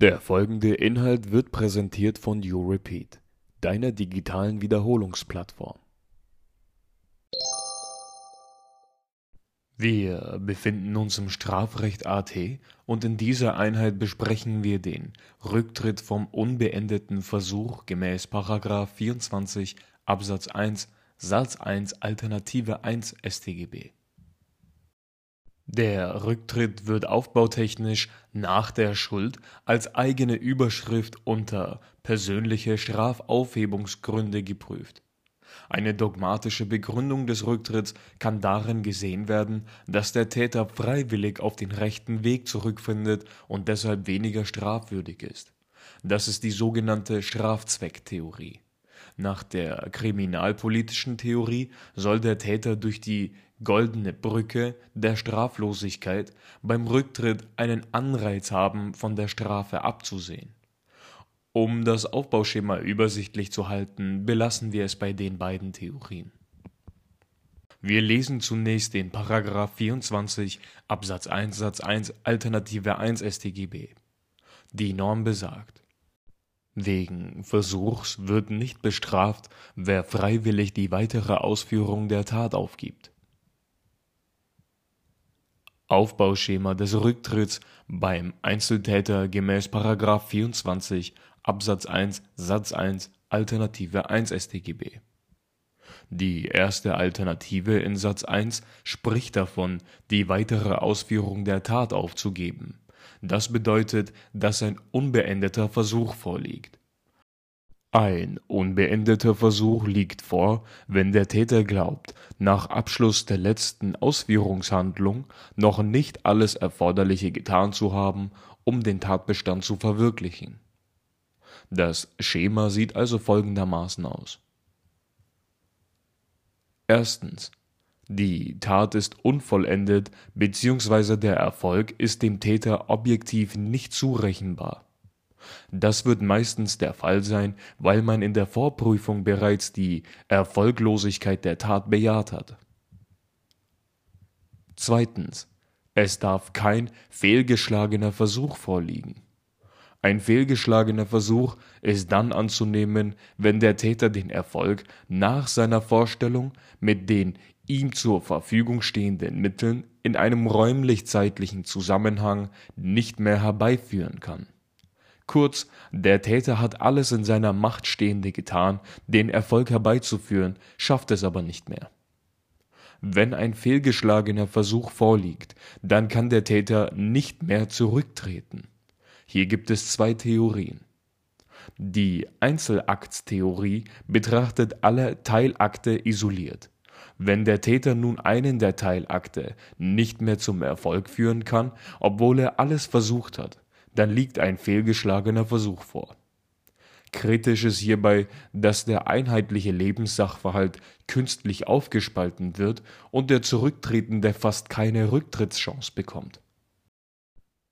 Der folgende Inhalt wird präsentiert von YouRepeat, deiner digitalen Wiederholungsplattform. Wir befinden uns im Strafrecht AT und in dieser Einheit besprechen wir den Rücktritt vom unbeendeten Versuch gemäß 24 Absatz 1 Satz 1 Alternative 1 StGB. Der Rücktritt wird aufbautechnisch nach der Schuld als eigene Überschrift unter persönliche Strafaufhebungsgründe geprüft. Eine dogmatische Begründung des Rücktritts kann darin gesehen werden, dass der Täter freiwillig auf den rechten Weg zurückfindet und deshalb weniger strafwürdig ist. Das ist die sogenannte Strafzwecktheorie. Nach der kriminalpolitischen Theorie soll der Täter durch die goldene Brücke der Straflosigkeit beim Rücktritt einen Anreiz haben, von der Strafe abzusehen. Um das Aufbauschema übersichtlich zu halten, belassen wir es bei den beiden Theorien. Wir lesen zunächst den Paragraph 24 Absatz 1 Satz 1 Alternative 1 StGB. Die Norm besagt: Wegen Versuchs wird nicht bestraft, wer freiwillig die weitere Ausführung der Tat aufgibt Aufbauschema des Rücktritts beim Einzeltäter gemäß § 24 Absatz 1 Satz 1 Alternative 1 StGB. Die erste Alternative in Satz 1 spricht davon, die weitere Ausführung der Tat aufzugeben. Das bedeutet, dass ein unbeendeter Versuch vorliegt ein unbeendeter Versuch liegt vor, wenn der Täter glaubt, nach Abschluss der letzten Ausführungshandlung noch nicht alles Erforderliche getan zu haben, um den Tatbestand zu verwirklichen. Das Schema sieht also folgendermaßen aus: Erstens. Die Tat ist unvollendet bzw. der Erfolg ist dem Täter objektiv nicht zurechenbar das wird meistens der Fall sein, weil man in der Vorprüfung bereits die Erfolglosigkeit der Tat bejaht hat. Zweitens. Es darf kein fehlgeschlagener Versuch vorliegen. Ein fehlgeschlagener Versuch ist dann anzunehmen, wenn der Täter den Erfolg nach seiner Vorstellung mit den ihm zur Verfügung stehenden Mitteln in einem räumlich-zeitlichen Zusammenhang nicht mehr herbeiführen kann Kurz, der Täter hat alles in seiner Macht Stehende getan, den Erfolg herbeizuführen, schafft es aber nicht mehr. Wenn ein fehlgeschlagener Versuch vorliegt, dann kann der Täter nicht mehr zurücktreten. Hier gibt es zwei Theorien. Die Einzelaktstheorie betrachtet alle Teilakte isoliert. Wenn der Täter nun einen der Teilakte nicht mehr zum Erfolg führen kann, obwohl er alles versucht hat, dann liegt ein fehlgeschlagener Versuch vor. Kritisch ist hierbei, dass der einheitliche Lebenssachverhalt künstlich aufgespalten wird und der Zurücktretende fast keine Rücktrittschance bekommt.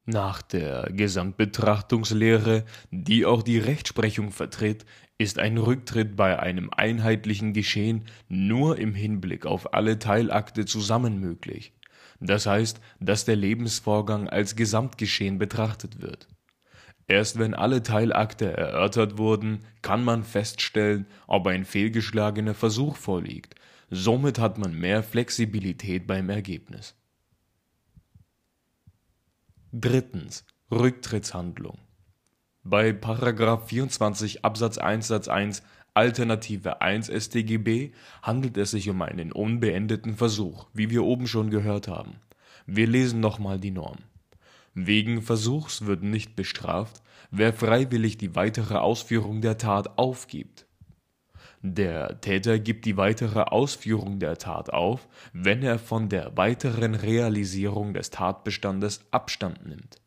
Nach der Gesamtbetrachtungslehre, die auch die Rechtsprechung vertritt, ist ein Rücktritt bei einem einheitlichen Geschehen nur im Hinblick auf alle Teilakte zusammen möglich das heißt, dass der Lebensvorgang als Gesamtgeschehen betrachtet wird. Erst wenn alle Teilakte erörtert wurden, kann man feststellen, ob ein fehlgeschlagener Versuch vorliegt. Somit hat man mehr Flexibilität beim Ergebnis. Drittens. Rücktrittshandlung. Bei 24 Absatz 1 Satz 1 Alternative 1 StGB handelt es sich um einen unbeendeten Versuch, wie wir oben schon gehört haben. Wir lesen nochmal die Norm. Wegen Versuchs wird nicht bestraft, wer freiwillig die weitere Ausführung der Tat aufgibt. Der Täter gibt die weitere Ausführung der Tat auf, wenn er von der weiteren Realisierung des Tatbestandes Abstand nimmt.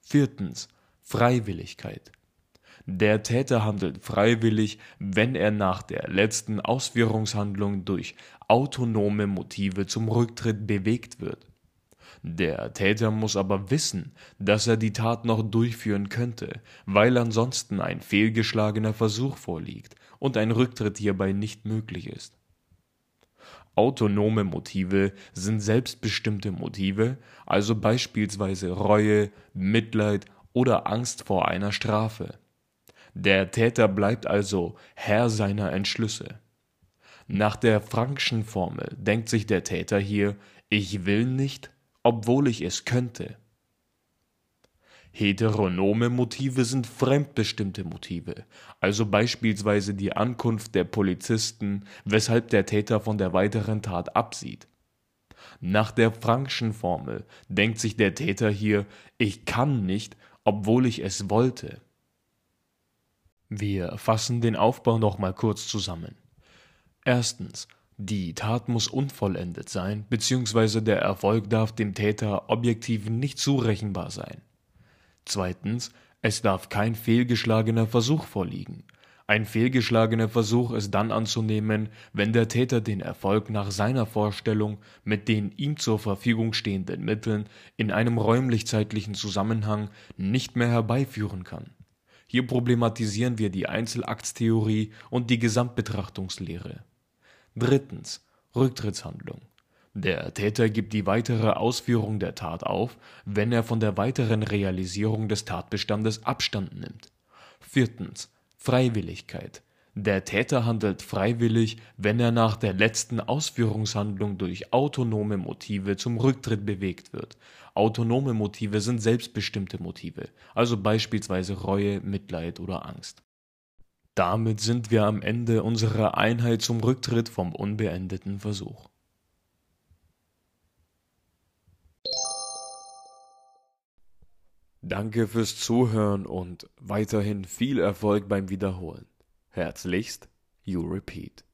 Viertens. Freiwilligkeit der Täter handelt freiwillig, wenn er nach der letzten Ausführungshandlung durch autonome Motive zum Rücktritt bewegt wird. Der Täter muss aber wissen, dass er die Tat noch durchführen könnte, weil ansonsten ein fehlgeschlagener Versuch vorliegt und ein Rücktritt hierbei nicht möglich ist. Autonome Motive sind selbstbestimmte Motive, also beispielsweise Reue, Mitleid oder Angst vor einer Strafe. Der Täter bleibt also Herr seiner Entschlüsse. Nach der Frankschen Formel denkt sich der Täter hier, ich will nicht, obwohl ich es könnte. Heteronome Motive sind fremdbestimmte Motive, also beispielsweise die Ankunft der Polizisten, weshalb der Täter von der weiteren Tat absieht. Nach der Frankschen Formel denkt sich der Täter hier, ich kann nicht, obwohl ich es wollte. Wir fassen den Aufbau noch mal kurz zusammen. Erstens, die Tat muss unvollendet sein, beziehungsweise der Erfolg darf dem Täter objektiv nicht zurechenbar sein. Zweitens, es darf kein fehlgeschlagener Versuch vorliegen. Ein fehlgeschlagener Versuch ist dann anzunehmen, wenn der Täter den Erfolg nach seiner Vorstellung mit den ihm zur Verfügung stehenden Mitteln in einem räumlich-zeitlichen Zusammenhang nicht mehr herbeiführen kann. Hier problematisieren wir die Einzelaktstheorie und die Gesamtbetrachtungslehre. Drittens Rücktrittshandlung der Täter gibt die weitere Ausführung der Tat auf, wenn er von der weiteren Realisierung des Tatbestandes Abstand nimmt. Viertens. Freiwilligkeit. Der Täter handelt freiwillig, wenn er nach der letzten Ausführungshandlung durch autonome Motive zum Rücktritt bewegt wird. Autonome Motive sind selbstbestimmte Motive, also beispielsweise Reue, Mitleid oder Angst. Damit sind wir am Ende unserer Einheit zum Rücktritt vom unbeendeten Versuch. Danke fürs Zuhören und weiterhin viel Erfolg beim Wiederholen. Herzlichst, You Repeat.